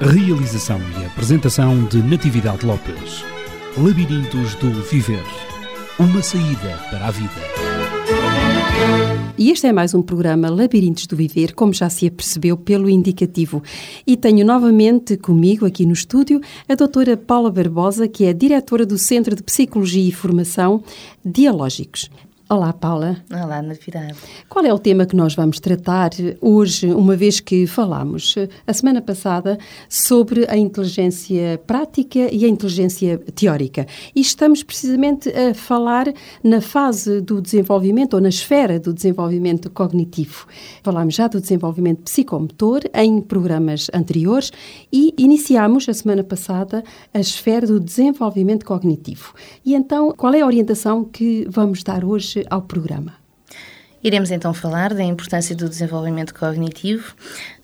Realização e apresentação de Natividade Lopes. Labirintos do Viver. Uma saída para a vida. E este é mais um programa Labirintos do Viver, como já se apercebeu pelo indicativo. E tenho novamente comigo aqui no estúdio a doutora Paula Barbosa, que é diretora do Centro de Psicologia e Formação Dialógicos. Olá, Paula. Olá, Natividade. Qual é o tema que nós vamos tratar hoje, uma vez que falámos a semana passada sobre a inteligência prática e a inteligência teórica? E estamos precisamente a falar na fase do desenvolvimento ou na esfera do desenvolvimento cognitivo. Falámos já do desenvolvimento psicomotor em programas anteriores e iniciámos a semana passada a esfera do desenvolvimento cognitivo. E então, qual é a orientação que vamos dar hoje ao programa. Iremos então falar da importância do desenvolvimento cognitivo,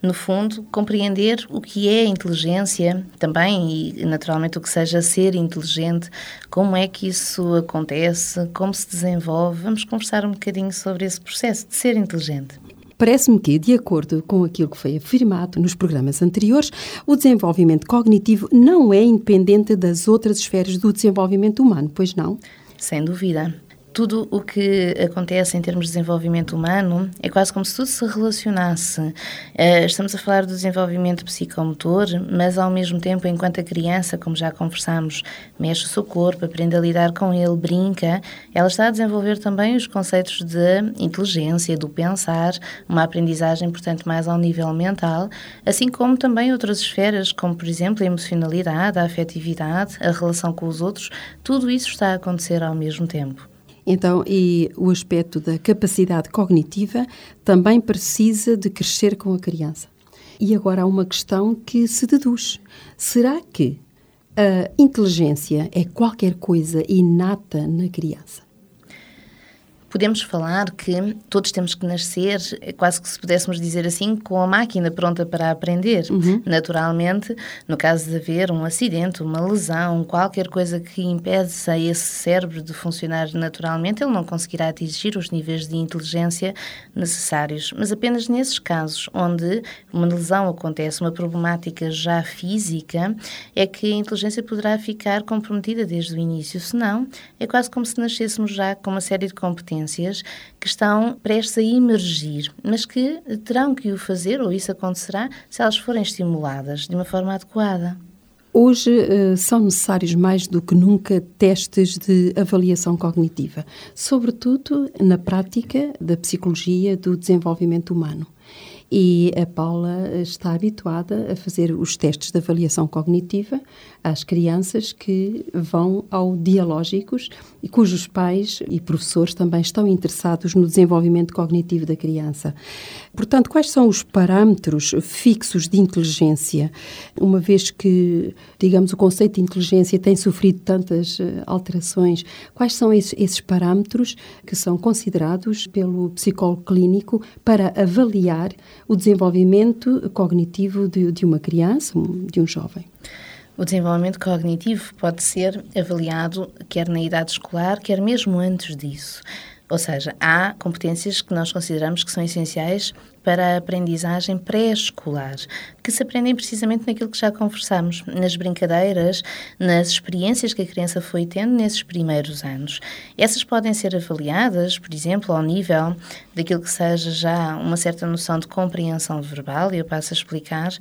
no fundo, compreender o que é inteligência também e, naturalmente, o que seja ser inteligente, como é que isso acontece, como se desenvolve. Vamos conversar um bocadinho sobre esse processo de ser inteligente. Parece-me que, de acordo com aquilo que foi afirmado nos programas anteriores, o desenvolvimento cognitivo não é independente das outras esferas do desenvolvimento humano, pois não? Sem dúvida tudo o que acontece em termos de desenvolvimento humano é quase como se tudo se relacionasse. Eh, estamos a falar do desenvolvimento psicomotor, mas ao mesmo tempo, enquanto a criança, como já conversámos, mexe o seu corpo, aprende a lidar com ele, brinca, ela está a desenvolver também os conceitos de inteligência, do pensar, uma aprendizagem, portanto, mais ao nível mental, assim como também outras esferas, como por exemplo a emocionalidade, a afetividade, a relação com os outros, tudo isso está a acontecer ao mesmo tempo. Então, e o aspecto da capacidade cognitiva também precisa de crescer com a criança. E agora há uma questão que se deduz: será que a inteligência é qualquer coisa inata na criança? Podemos falar que todos temos que nascer, é quase que se pudéssemos dizer assim, com a máquina pronta para aprender. Uhum. Naturalmente, no caso de haver um acidente, uma lesão, qualquer coisa que impeça esse cérebro de funcionar naturalmente, ele não conseguirá atingir os níveis de inteligência necessários. Mas apenas nesses casos onde uma lesão acontece, uma problemática já física, é que a inteligência poderá ficar comprometida desde o início. Senão, é quase como se nascêssemos já com uma série de competências que estão prestes a emergir, mas que terão que o fazer, ou isso acontecerá, se elas forem estimuladas de uma forma adequada. Hoje uh, são necessários mais do que nunca testes de avaliação cognitiva, sobretudo na prática da psicologia do desenvolvimento humano. E a Paula está habituada a fazer os testes de avaliação cognitiva às crianças que vão ao dialógicos e cujos pais e professores também estão interessados no desenvolvimento cognitivo da criança. Portanto, quais são os parâmetros fixos de inteligência, uma vez que, digamos, o conceito de inteligência tem sofrido tantas eh, alterações? Quais são esses, esses parâmetros que são considerados pelo psicólogo clínico para avaliar o desenvolvimento cognitivo de, de uma criança, de um jovem? O desenvolvimento cognitivo pode ser avaliado quer na idade escolar, quer mesmo antes disso. Ou seja, há competências que nós consideramos que são essenciais para a aprendizagem pré-escolar, que se aprendem precisamente naquilo que já conversamos, nas brincadeiras, nas experiências que a criança foi tendo nesses primeiros anos. Essas podem ser avaliadas, por exemplo, ao nível daquilo que seja já uma certa noção de compreensão verbal, e eu passo a explicar,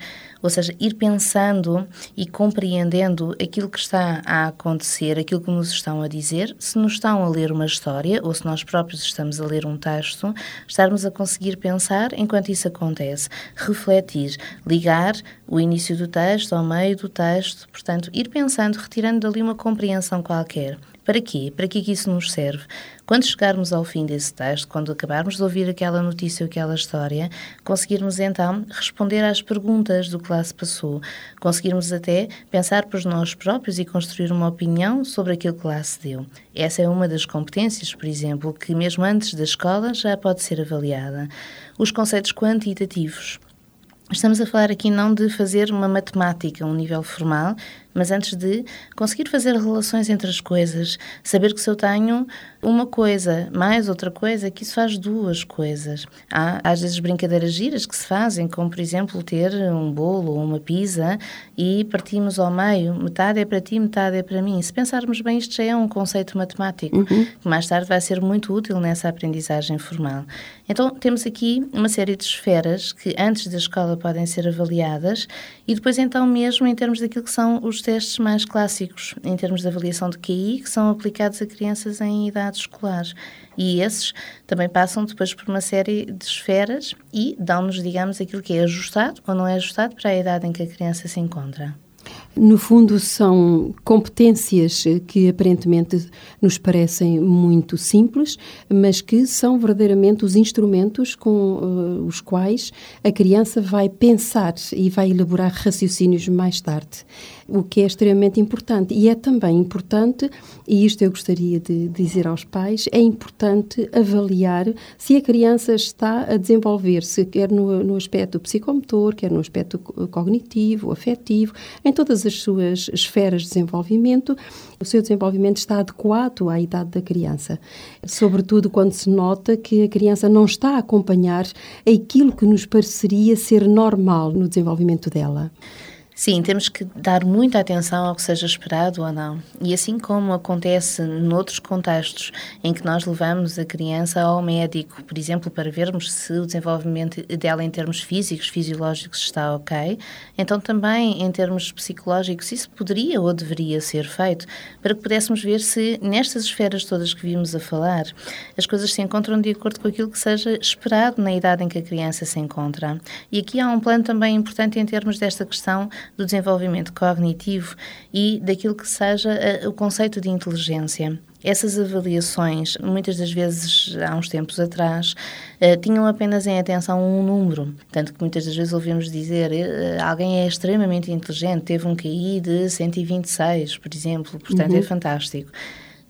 ou seja, ir pensando e compreendendo aquilo que está a acontecer, aquilo que nos estão a dizer, se nos estão a ler uma história ou se nós próprios estamos a ler um texto, estarmos a conseguir pensar em enquanto isso acontece, refletir, ligar o início do texto ao meio do texto, portanto, ir pensando, retirando dali uma compreensão qualquer Para quê? Para que, que isso nos serve? Quando chegarmos ao fim desse texto, quando acabarmos de ouvir aquela notícia ou aquela história, conseguirmos então responder às perguntas do que lá se passou, conseguirmos até pensar por nós próprios e construir uma opinião sobre aquilo que lá se deu. Essa é uma das competências, por exemplo, que mesmo antes da escola já pode ser avaliada. Os conceitos quantitativos. Estamos a falar aqui não de fazer uma matemática a um nível formal, mas antes de conseguir fazer relações entre as coisas, saber que se eu tenho uma coisa mais outra coisa, que isso faz duas coisas. Há às vezes brincadeiras giras que se fazem, como por exemplo ter um bolo ou uma pizza e partimos ao meio, metade é para ti, metade é para mim. Se pensarmos bem, isto já é um conceito matemático, uhum. que mais tarde vai ser muito útil nessa aprendizagem formal. Então temos aqui uma série de esferas que antes da escola podem ser avaliadas e depois então mesmo em termos daquilo que são os testes mais clássicos em termos de avaliação de QI que são aplicados a crianças em idade escolar. E esses também passam depois por uma série de esferas e dão-nos, digamos, aquilo que é ajustado ou não é ajustado para a idade em que a criança se encontra. No fundo, são competências que aparentemente nos parecem muito simples, mas que são verdadeiramente os instrumentos com uh, os quais a criança vai pensar e vai elaborar raciocínios mais tarde o que é extremamente importante. E é também importante, e isto eu gostaria de dizer aos pais, é importante avaliar se a criança está a desenvolver-se, quer no, no aspecto psicomotor, quer no aspecto cognitivo, afetivo, em todas as suas esferas de desenvolvimento, o seu desenvolvimento está adequado à idade da criança. Sobretudo quando se nota que a criança não está a acompanhar aquilo que nos pareceria ser normal no desenvolvimento dela. Sim, temos que dar muita atenção ao que seja esperado ou não. E assim como acontece noutros contextos em que nós levamos a criança ao médico, por exemplo, para vermos se o desenvolvimento dela em termos físicos, fisiológicos está ok, então também em termos psicológicos isso poderia ou deveria ser feito para que pudéssemos ver se nestas esferas todas que vimos a falar as coisas se encontram de acordo com aquilo que seja esperado na idade em que a criança se encontra. E aqui há um plano também importante em termos desta questão do desenvolvimento cognitivo e daquilo que seja uh, o conceito de inteligência. Essas avaliações, muitas das vezes, há uns tempos atrás, uh, tinham apenas em atenção um número. Tanto que muitas das vezes ouvimos dizer uh, alguém é extremamente inteligente, teve um QI de 126, por exemplo, portanto é uhum. é fantástico.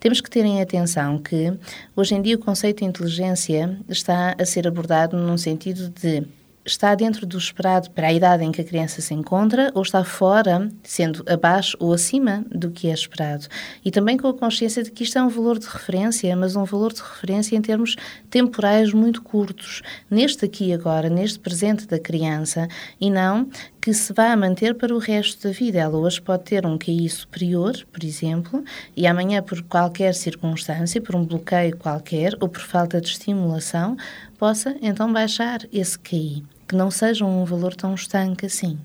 Temos que ter em atenção que, hoje em dia, o conceito de inteligência está a ser abordado num sentido de está dentro do esperado para a idade em que a criança se encontra ou está fora, sendo abaixo ou acima do que é esperado. E também com a consciência de que isto é um valor de referência, mas um valor de referência em termos temporais muito curtos, neste aqui e agora, neste presente da criança, e não que se vá manter para o resto da vida. Ela hoje pode ter um QI superior, por exemplo, e amanhã, por qualquer circunstância, por um bloqueio qualquer ou por falta de estimulação, possa então baixar esse QI, que não seja um valor tão estanque assim.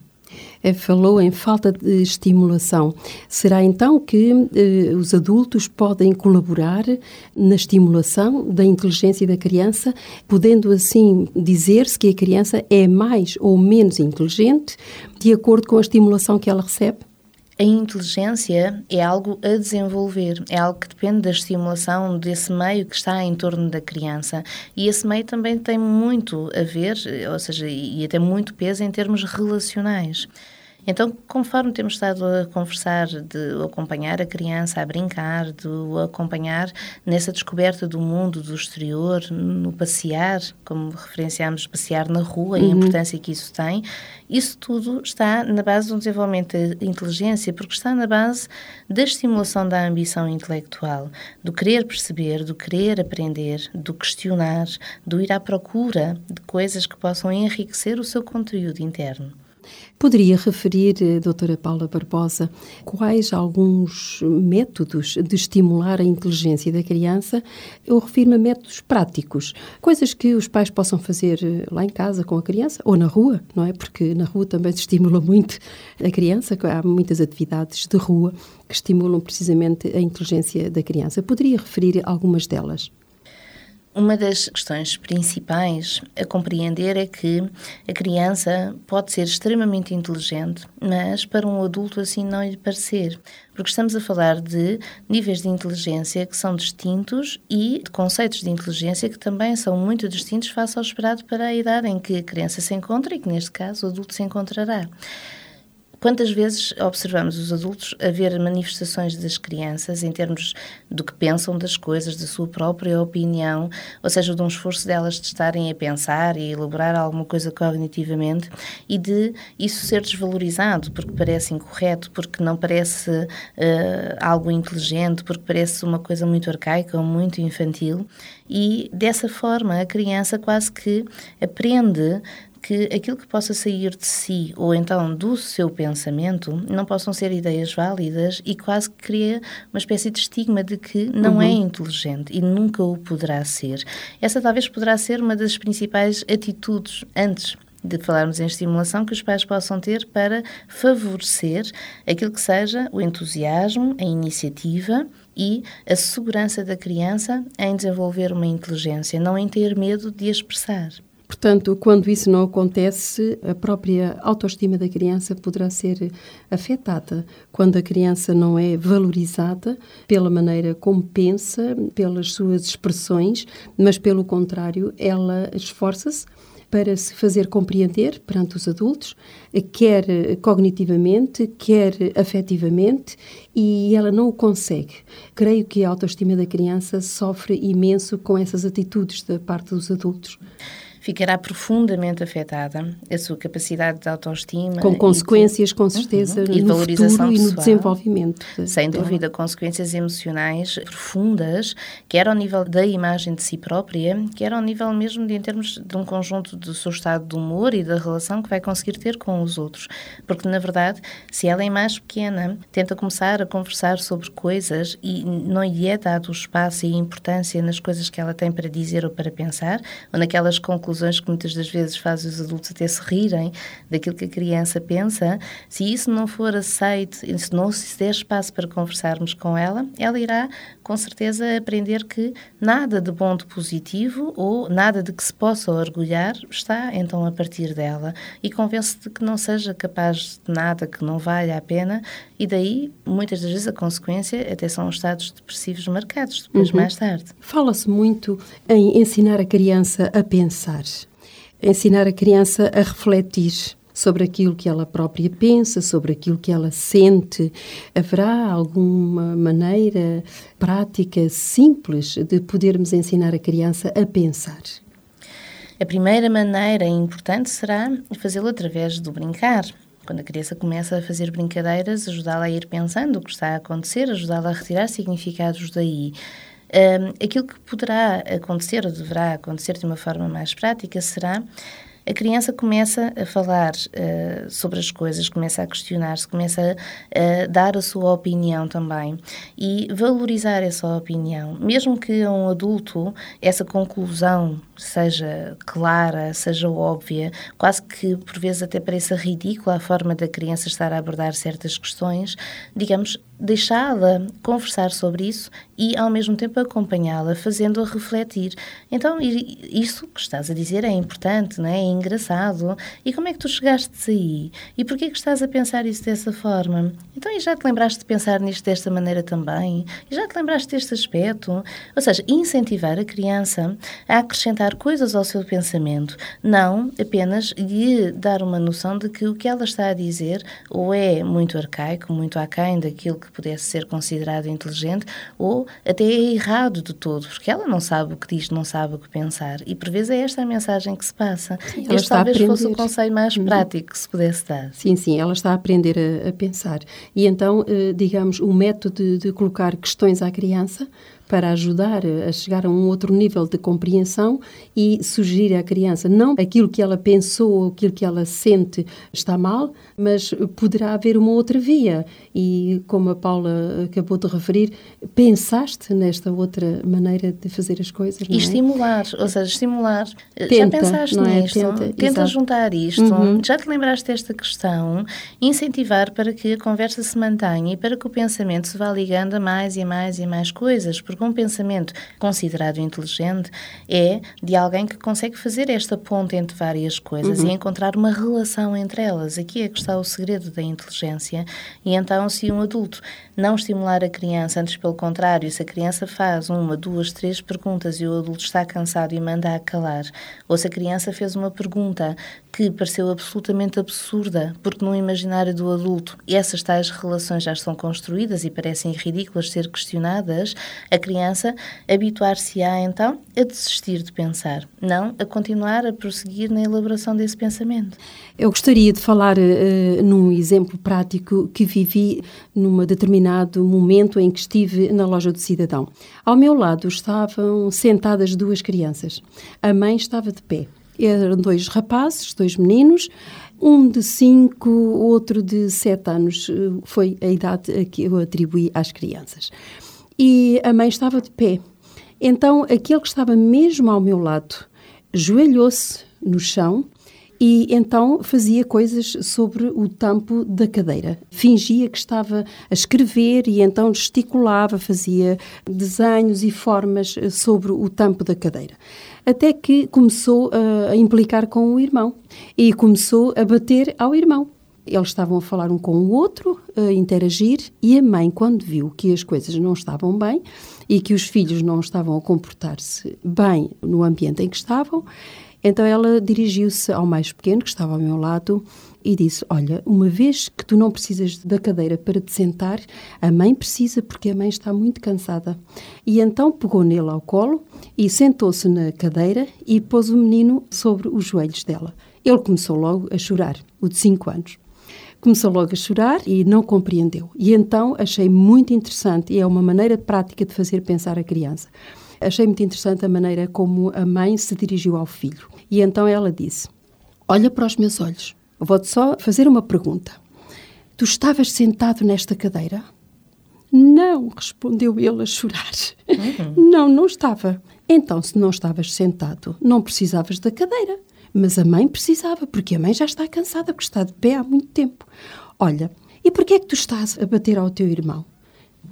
É, falou em falta de estimulação. Será então que eh, os adultos podem colaborar na estimulação da inteligência da criança, podendo assim dizer-se que a criança é mais ou menos inteligente de acordo com a estimulação que ela recebe? A inteligência é algo a desenvolver, é algo que depende da estimulação desse meio que está em torno da criança. E esse meio também tem muito a ver, ou seja, e até muito peso em termos relacionais. Então, conforme temos estado a conversar, de acompanhar a criança a brincar, de o acompanhar nessa descoberta do mundo, do exterior, no passear, como referenciámos, passear na rua uhum. e a uhum. importância que isso tem, isso tudo está na base do desenvolvimento da inteligência, porque está na base da estimulação da ambição intelectual, do querer perceber, do querer aprender, do questionar, do ir à procura de coisas que possam enriquecer o seu conteúdo interno. Poderia referir, eh, doutora Paula Barbosa, quais alguns métodos de estimular a inteligência da criança? Eu refiro-me a métodos práticos, coisas que os pais possam fazer eh, lá em casa com a criança ou na rua, não é? Porque na rua também se estimula muito a criança, há muitas atividades de rua que estimulam precisamente a inteligência da criança. Poderia referir algumas delas? Uma das questões principais a compreender é que a criança pode ser extremamente inteligente, mas para um adulto assim não lhe parecer. Porque estamos a falar de níveis de inteligência que são distintos e de conceitos de inteligência que também são muito distintos face ao esperado para a idade em que a criança se encontra e que, neste caso, o adulto se encontrará. Quantas vezes observamos os adultos a ver manifestações das crianças em termos do que pensam das coisas, da sua própria opinião, ou seja, de um esforço delas de estarem a pensar e elaborar alguma coisa cognitivamente e de isso ser desvalorizado porque parece incorreto, porque não parece uh, algo inteligente, porque parece uma coisa muito arcaica ou muito infantil. E dessa forma a criança quase que aprende que aquilo que possa sair de si ou então do seu pensamento não possam ser ideias válidas e quase que cria uma espécie de estigma de que não é uhum. é inteligente e nunca o poderá ser. Essa talvez poderá ser uma das principais atitudes antes de falarmos em estimulação que os pais possam ter para favorecer aquilo que seja o entusiasmo, a iniciativa e a segurança da criança em desenvolver uma inteligência, não em ter medo de expressar. Portanto, quando isso não acontece, a própria autoestima da criança poderá ser afetada. Quando a criança não é valorizada pela maneira como pensa, pelas suas expressões, mas pelo contrário, ela esforça-se para se fazer compreender perante os adultos, quer cognitivamente, quer afetivamente, e ela não o consegue. Creio que a autoestima da criança sofre imenso com essas atitudes da parte dos adultos ficará profundamente afetada a sua capacidade de autoestima. Com consequências, de, com certeza, uhum, e no valorização futuro e no desenvolvimento. Sem dela. dúvida, consequências emocionais profundas, quer ao nível da imagem de si própria, quer ao nível mesmo de, em termos de um conjunto do seu estado de humor e da relação que vai conseguir ter com os outros. Porque, na verdade, se ela é mais pequena, tenta começar a conversar sobre coisas e não lhe é dado o espaço e a importância nas coisas que ela tem para dizer ou para pensar, ou naquelas conclusões conclusões que muitas das vezes fazem os adultos até se rirem daquilo que a criança pensa, se isso não for aceito, se não se der espaço para conversarmos com ela, ela irá com certeza aprender que nada de bom de positivo ou nada de que se possa orgulhar está então a partir dela. E convence de que não seja capaz de nada, que não valha a pena e daí muitas das vezes a consequência até são estados depressivos marcados depois uhum. mais tarde. Fala-se muito em ensinar a criança a pensar ensinar a criança a refletir sobre aquilo que ela própria pensa, sobre aquilo que ela sente. Haverá alguma maneira prática, simples, de podermos ensinar a criança a pensar? A primeira maneira importante será fazê-lo através do brincar. Quando a criança começa a fazer brincadeiras, ajudá-la a ir pensando o que está a acontecer, ajudá-la a retirar significados daí. Um, aquilo que poderá acontecer ou deverá acontecer de uma forma mais prática será a criança começa a falar uh, sobre as coisas, começa a questionar-se, começa a, a, dar a sua opinião também e valorizar essa opinião. Mesmo que a um adulto essa conclusão seja clara, seja óbvia, quase que por vezes até pareça ridícula a forma da criança estar a abordar certas questões, digamos, deixá-la conversar sobre isso e ao mesmo tempo acompanhá-la, fazendo-a refletir. Então, isso que estás a dizer é importante, não é? é engraçado. E como é que tu chegaste aí? E porquê que estás a pensar isso dessa forma? Então, e já te lembraste de pensar nisto desta maneira também? E já te lembraste deste aspecto? Ou seja, incentivar a criança a acrescentar coisas ao seu pensamento, não apenas lhe dar uma noção de que o que ela está a dizer ou é muito arcaico, muito aquém daquilo que pudesse ser considerado inteligente, ou até é errado de todo, porque ela não sabe o que diz, não sabe o que pensar. E por vezes é esta a mensagem que se passa. Sim, este talvez fosse o conselho mais uhum. prático que se pudesse dar. Sim, sim, ela está a aprender a, a pensar. E então, eh, digamos, o método de, de colocar questões à criança para ajudar a chegar a um outro nível de compreensão e sugerir à criança não aquilo que ela pensou ou aquilo que ela sente está mal, mas poderá haver uma outra via. E como a Paula acabou de referir, pensaste nesta outra maneira de fazer as coisas. E é? estimular, ou seja, estimular. Tenta, Já pensaste é? nisto? Tenta, Tenta juntar isto. Uhum. Já te lembraste desta questão? Incentivar para que a conversa se mantenha e para que o pensamento se vá ligando a mais e a mais e a mais coisas porque um pensamento considerado inteligente é de alguém que consegue fazer esta ponte entre várias coisas uhum. e encontrar uma relação entre elas. Aqui é que está o segredo da inteligência. E então, se um adulto não estimular a criança, antes pelo contrário, se a criança faz uma, duas, três perguntas e o adulto está cansado e manda a calar, ou se a criança fez uma pergunta que pareceu absolutamente absurda, porque no imaginário do adulto essas tais relações já estão construídas e parecem ridículas ser questionadas, a criança habituar-se-á então a desistir de pensar, não a continuar a prosseguir na elaboração desse pensamento. Eu gostaria de falar uh, num exemplo prático que vivi num determinado momento em que estive na loja do cidadão. Ao meu lado estavam sentadas duas crianças. A mãe estava de pé eram dois rapazes, dois meninos, um de cinco, outro de sete anos. Foi a idade que eu atribuí às crianças. E a mãe estava de pé. Então, aquele que estava mesmo ao meu lado joelhou-se no chão e então fazia coisas sobre o tampo da cadeira. Fingia que estava a escrever e então gesticulava, fazia desenhos e formas sobre o tampo da cadeira até que começou a implicar com o irmão e começou a bater ao irmão. Eles estavam a falar um com o outro, a interagir, e a mãe, quando viu que as coisas não estavam bem e que os filhos não estavam a comportar-se bem no ambiente em que estavam, então ela dirigiu-se ao mais pequeno, que estava ao meu lado, e disse: Olha, uma vez que tu não precisas da cadeira para te sentar, a mãe precisa porque a mãe está muito cansada. E então pegou nele ao colo e sentou-se na cadeira e pôs o menino sobre os joelhos dela. Ele começou logo a chorar, o de 5 anos. Começou logo a chorar e não compreendeu. E então achei muito interessante, e é uma maneira prática de fazer pensar a criança. Achei muito interessante a maneira como a mãe se dirigiu ao filho. E então ela disse: Olha para os meus olhos. Vou-te só fazer uma pergunta. Tu estavas sentado nesta cadeira? Não, respondeu ele a chorar. Uhum. Não, não estava. Então, se não estavas sentado, não precisavas da cadeira. Mas a mãe precisava, porque a mãe já está cansada, porque está de pé há muito tempo. Olha, e porquê é que tu estás a bater ao teu irmão?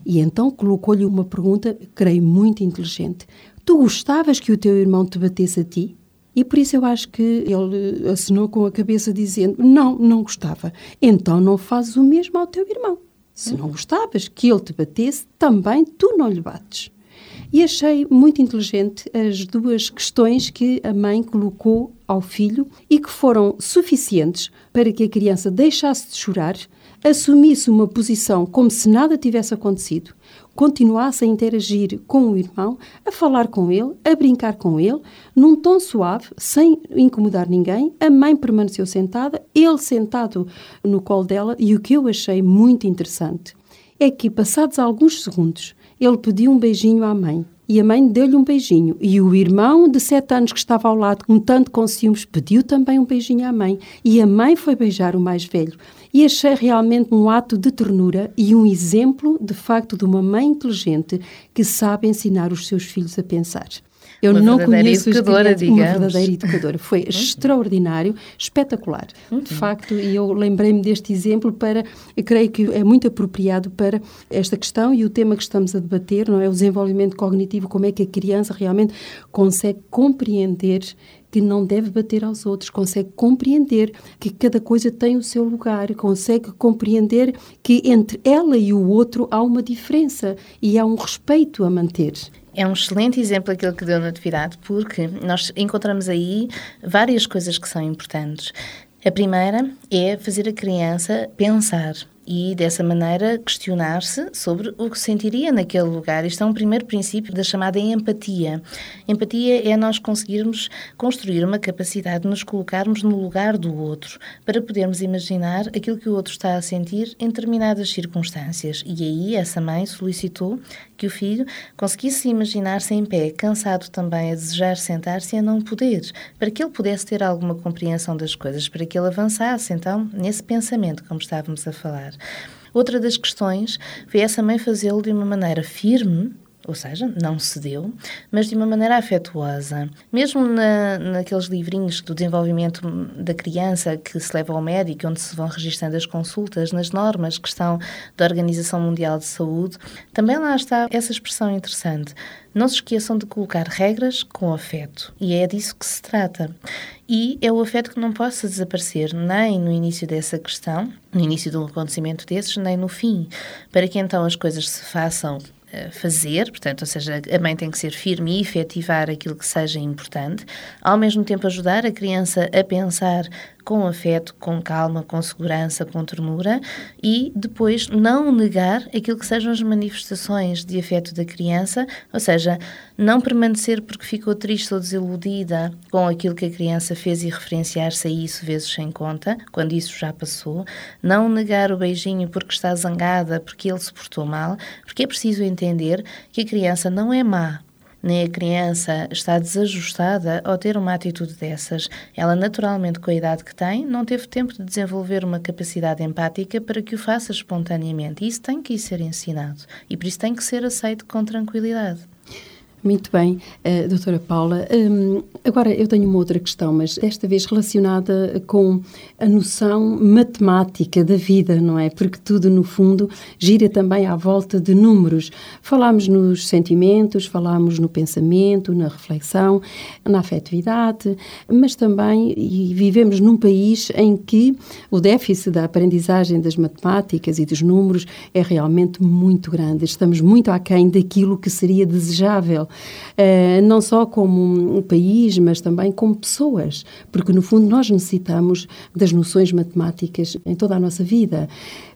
E então colocou-lhe uma pergunta, creio, muito inteligente. Tu gostavas que o teu irmão te batesse a ti? E por isso eu acho que ele assinou com a cabeça dizendo: Não, não gostava. Então não fazes o mesmo ao teu irmão. Se não gostavas que ele te batesse, também tu não lhe bates. E achei muito inteligente as duas questões que a mãe colocou ao filho e que foram suficientes para que a criança deixasse de chorar, assumisse uma posição como se nada tivesse acontecido, continuasse a interagir com o irmão, a falar com ele, a brincar com ele, num tom suave, sem incomodar ninguém. A mãe permaneceu sentada, ele sentado no colo dela, e o que eu achei muito interessante é que, passados alguns segundos, ele pediu um beijinho à mãe. E a mãe deu-lhe um beijinho. E o irmão de sete anos que estava ao lado, um tanto com ciúmes, pediu também um beijinho à mãe. E a mãe foi beijar o mais velho e achei realmente um ato de ternura e um exemplo, de facto, de uma mãe inteligente que sabe ensinar os seus filhos a pensar. Eu uma não conheço educadora, uma verdadeira educadora. Foi uhum. extraordinário, espetacular. Uhum. De facto, e eu lembrei-me deste exemplo para, creio que é muito apropriado para esta questão e o tema que estamos a debater, não é? O desenvolvimento cognitivo, como é que a criança realmente consegue compreender que não deve bater aos outros, consegue compreender que cada coisa tem o seu lugar, consegue compreender que entre ela e o outro há uma diferença e há um respeito a manter. É um excelente exemplo aquilo que deu na atividade, porque nós encontramos aí várias coisas que são importantes. A primeira é fazer a criança pensar e, dessa maneira, questionar-se sobre o que sentiria naquele lugar. Isto é um primeiro princípio da chamada empatia. Empatia é nós conseguirmos construir uma capacidade de nos colocarmos no lugar do outro, para podermos imaginar aquilo que o outro está a sentir em determinadas circunstâncias. E aí, essa mãe solicitou que o filho conseguisse imaginar-se em pé, cansado também, a desejar sentar-se e a não poder, para que ele pudesse ter alguma compreensão das coisas, para que ele avançasse, então, nesse pensamento, como estávamos a falar. Outra das questões foi essa mãe fazê-lo de uma maneira firme, ou seja, não cedeu, mas de uma maneira afetuosa. Mesmo na, naqueles livrinhos do desenvolvimento da criança que se leva ao médico, onde se vão registrando as consultas, nas normas que estão da Organização Mundial de Saúde, também lá está essa expressão interessante. Não se esqueçam de colocar regras com afeto. E é disso que se trata. E é o afeto que não possa desaparecer nem no início dessa questão, no início de um acontecimento desses, nem no fim, para que então as coisas se façam fazer, portanto, ou seja, a mãe tem que ser firme e efetivar aquilo que seja importante, ao mesmo tempo ajudar a criança a pensar com afeto, com calma, com segurança, com ternura e depois não negar aquilo que sejam as manifestações de afeto da criança, ou seja, não permanecer porque ficou triste ou desiludida com aquilo que a criança fez e referenciar-se a isso vezes sem conta, quando isso já passou, não negar o beijinho porque está zangada, porque ele se portou mal, porque é preciso entender que a criança não é má, nem a criança está desajustada ao ter uma atitude dessas. Ela, naturalmente, com a idade que tem, não teve tempo de desenvolver uma capacidade empática para que o faça espontaneamente. Isso tem que ser ensinado. E por isso tem que ser aceito com tranquilidade. Muito bem, uh, doutora Paula. Um, agora, eu tenho uma outra questão, mas desta vez relacionada com a noção matemática da vida, não é? Porque tudo, no fundo, gira também à volta de números. Falámos nos sentimentos, falámos no pensamento, na reflexão, na afetividade, mas também e vivemos num país em que o déficit da aprendizagem das matemáticas e dos números é realmente muito grande. Estamos muito aquém daquilo que seria desejável não só como um país, mas também como pessoas, porque no fundo nós necessitamos das noções matemáticas em toda a nossa vida.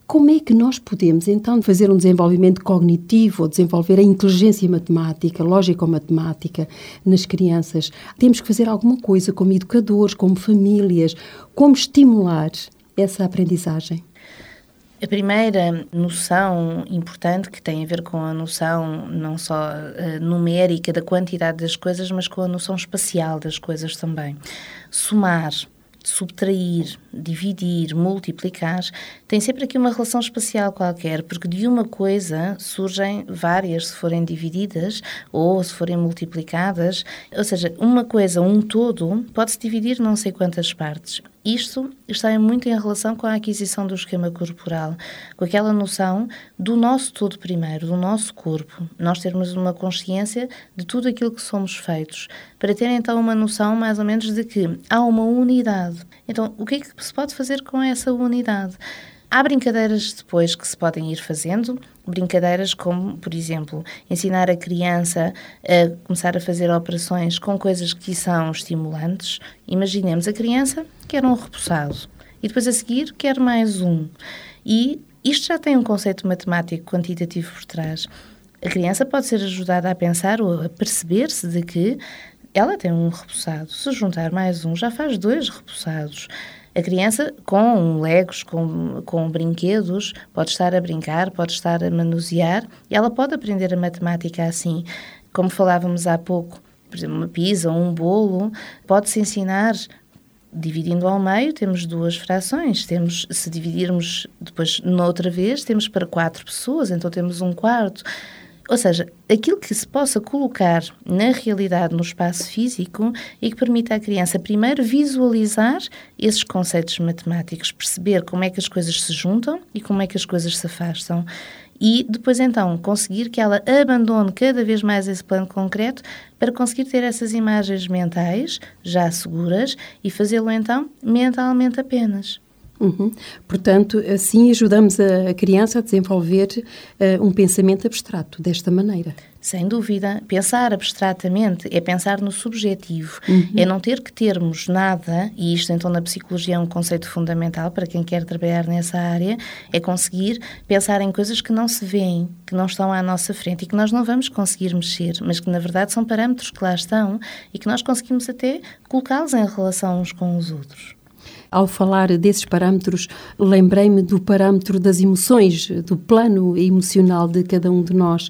Como é que nós podemos, então, fazer um desenvolvimento cognitivo ou desenvolver a inteligência matemática, lógico-matemática nas crianças? Temos que fazer alguma coisa como educadores, como famílias, como estimular essa aprendizagem? A primeira noção importante, que tem a ver com a noção não só uh, numérica da quantidade das coisas, mas com a noção espacial das coisas também. Somar, subtrair, dividir, multiplicar, tem sempre aqui uma relação espacial qualquer, porque de uma coisa surgem várias se forem divididas ou se forem multiplicadas. Ou seja, uma coisa, um todo, pode-se dividir não sei quantas partes. Isto está muito em relação com a aquisição do esquema corporal, com aquela noção do nosso todo primeiro, do nosso corpo. Nós termos uma consciência de tudo aquilo que somos feitos, para ter então uma noção mais ou menos de que há uma unidade. Então, o que é que se pode fazer com essa unidade? Há brincadeiras depois que se podem ir fazendo, brincadeiras como, por exemplo, ensinar a criança a começar a fazer operações com coisas que são estimulantes. Imaginemos a criança quer um repousado e depois a seguir quer mais um. E isto já tem um conceito matemático quantitativo por trás. A criança pode ser ajudada a pensar ou a perceber-se de que ela tem um repousado. Se juntar mais um, já faz dois repousados. A criança, com legos, com, com brinquedos, pode estar a brincar, pode estar a manusear e ela pode aprender a matemática assim. Como falávamos há pouco, por exemplo, uma pizza ou um bolo, pode-se ensinar dividindo ao meio, temos duas frações. Temos, se dividirmos depois noutra vez, temos para quatro pessoas, então temos um quarto. Ou seja, aquilo que se possa colocar na realidade no espaço físico e que permita à criança primeiro visualizar esses conceitos matemáticos, perceber como é que as coisas se juntam e como é que as coisas se afastam. E depois então conseguir que ela abandone cada vez mais esse plano concreto para conseguir ter essas imagens mentais já seguras e fazê-lo então mentalmente apenas. Uhum. Portanto, assim ajudamos a, criança a desenvolver uh, um pensamento abstrato desta maneira. Sem dúvida. Pensar abstratamente é pensar no subjetivo, uhum. é não ter que termos nada, e isto então na psicologia é um conceito fundamental para quem quer trabalhar nessa área, é conseguir pensar em coisas que não se veem, que não estão à nossa frente e que nós não vamos conseguir mexer, mas que na verdade são parâmetros que lá estão e que nós conseguimos até colocá-los em relação uns com os outros. Ao falar desses parâmetros, lembrei-me do parâmetro das emoções, do plano emocional de cada um de nós.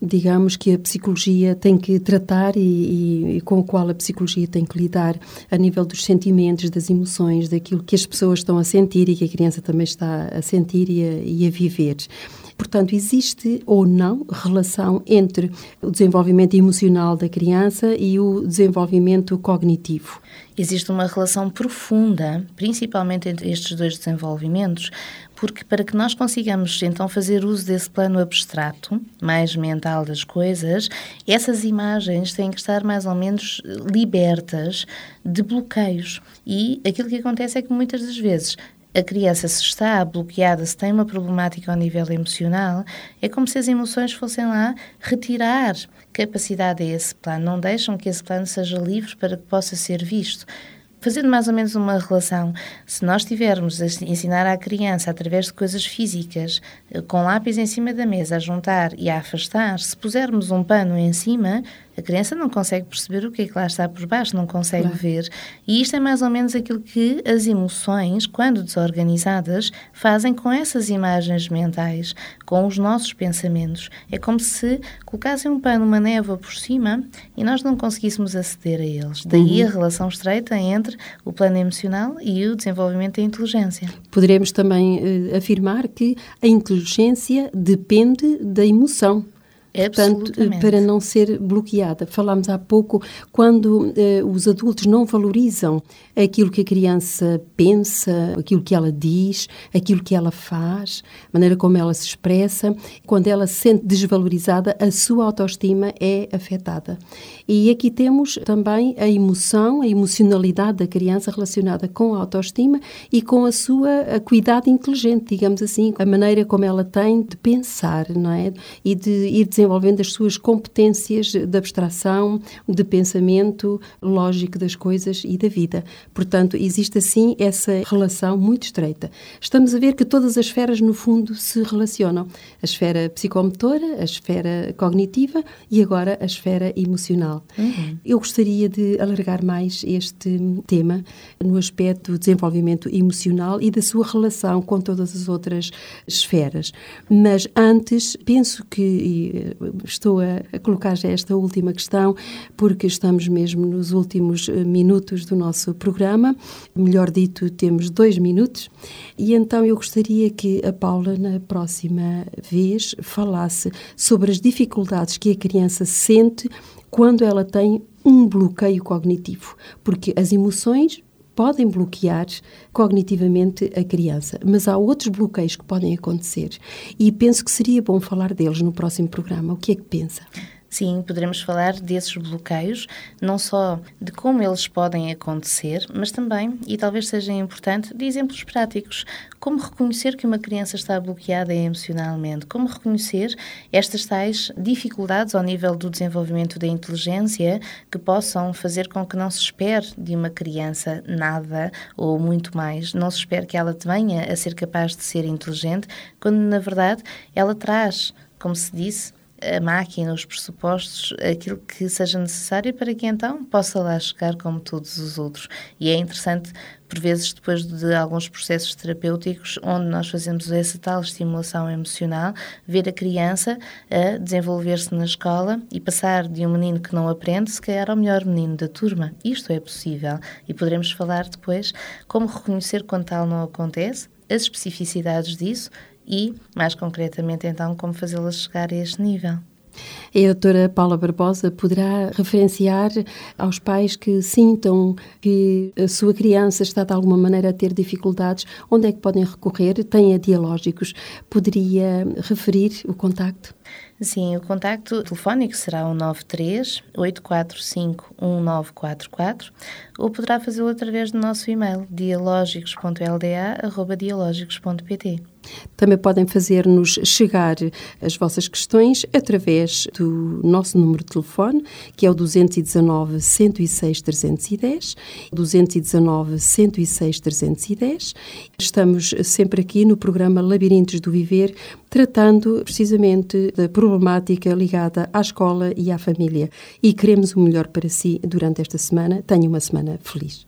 digamos, que a psicologia tem que tratar e, e, e, com o qual a psicologia tem que lidar a nível dos sentimentos, das emoções, daquilo que as pessoas estão a sentir e que a criança também está a sentir e a, e a viver. Portanto, existe ou não relação entre o desenvolvimento emocional da criança e o desenvolvimento cognitivo? Existe uma relação profunda, principalmente entre estes dois desenvolvimentos, porque para que nós consigamos então fazer uso desse plano abstrato, mais mental das coisas, essas imagens têm que estar mais ou menos libertas de bloqueios. E aquilo que acontece é que muitas das vezes a criança se está bloqueada, se tem uma problemática ao nível emocional, é como se as emoções fossem lá retirar capacidade a esse plano, não deixam que esse plano seja livre para que possa ser visto. Fazendo mais ou menos uma relação, se nós tivermos a ensinar à criança através de coisas físicas, eh, com lápis em cima da mesa, a juntar e a afastar, se pusermos um pano em cima, a criança não consegue perceber o que é que lá está por baixo, não consegue ver. E isto é mais ou menos aquilo que as emoções, quando desorganizadas, fazem com essas imagens mentais, com os nossos pensamentos. É como se colocassem um pano, uma névoa por cima e nós não conseguíssemos aceder a eles. Daí uhum. a relação estreita entre o plano emocional e o desenvolvimento da inteligência. Poderemos também uh, afirmar que a inteligência depende da emoção. Portanto, para não ser bloqueada. Falámos há pouco, quando eh, os adultos não valorizam aquilo que a criança pensa, aquilo que ela diz, aquilo que ela faz, a maneira como ela se expressa, quando ela se sente desvalorizada, a sua autoestima é afetada. E aqui temos também a emoção, a emocionalidade da criança relacionada com a autoestima e com a sua a cuidado inteligente, digamos assim, a maneira como ela tem de pensar, não é? E de ir desenvolvendo as suas competências de abstração, de pensamento lógico das coisas e da vida. Portanto, existe assim essa relação muito estreita. Estamos a ver que todas as esferas, no fundo, se relacionam. A esfera psicomotora, a esfera cognitiva e agora a esfera emocional. Uhum. Eu gostaria de alargar mais este tema no aspecto do desenvolvimento emocional e da sua relação com todas as outras esferas. Mas antes, penso que estou a, a colocar já esta última questão, porque estamos mesmo nos últimos eh, minutos do nosso programa, melhor dito, temos dois minutos, e então eu gostaria que a Paula, na próxima vez, falasse sobre as dificuldades que a criança sente quando ela tem um bloqueio cognitivo, porque as emoções podem bloquear cognitivamente a criança, mas há outros bloqueios que podem acontecer e penso que seria bom falar deles no próximo programa. O que é que pensa? Sim, poderemos falar desses bloqueios, não só de como eles podem acontecer, mas também, e talvez seja importante, de exemplos práticos. Como reconhecer que uma criança está bloqueada emocionalmente? Como reconhecer estas tais dificuldades ao nível do desenvolvimento da inteligência que possam fazer com que não se espere de uma criança nada ou muito mais, não se espere que ela venha a ser capaz de ser inteligente, quando na verdade ela traz, como se disse, a máquina, os pressupostos, aquilo que seja necessário para que então possa lá chegar como todos os outros. E é interessante, por vezes, depois de alguns processos terapêuticos, onde nós fazemos essa tal estimulação emocional, ver a criança a desenvolver-se na escola e passar de um menino que não aprende, se calhar ao melhor menino da turma. Isto é possível. E poderemos falar depois como reconhecer quando tal não acontece, as especificidades disso e, mais concretamente, então, como fazê-las chegar a este nível. A doutora Paula Barbosa poderá referenciar aos pais que sintam que a sua criança está de alguma maneira a ter dificuldades, onde é que podem recorrer? Tem a dialógicos. Poderia referir o contacto? Sim, o contacto telefónico será o 93 845 1944 ou poderá fazê-lo através do nosso e-mail dialógicos.lda.dialógicos.pt. Também podem fazer-nos chegar as vossas questões através do nosso número de telefone, que é o 219 106 310, 219 106 310. Estamos sempre aqui no programa Labirintos do Viver, tratando precisamente da problemática ligada à escola e à família. E queremos o melhor para si durante esta semana. Tenha uma semana feliz.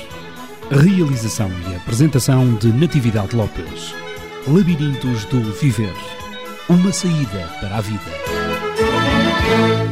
Realização e apresentação de Natividade Lopes. Labirintos do Viver. Uma saída para a vida.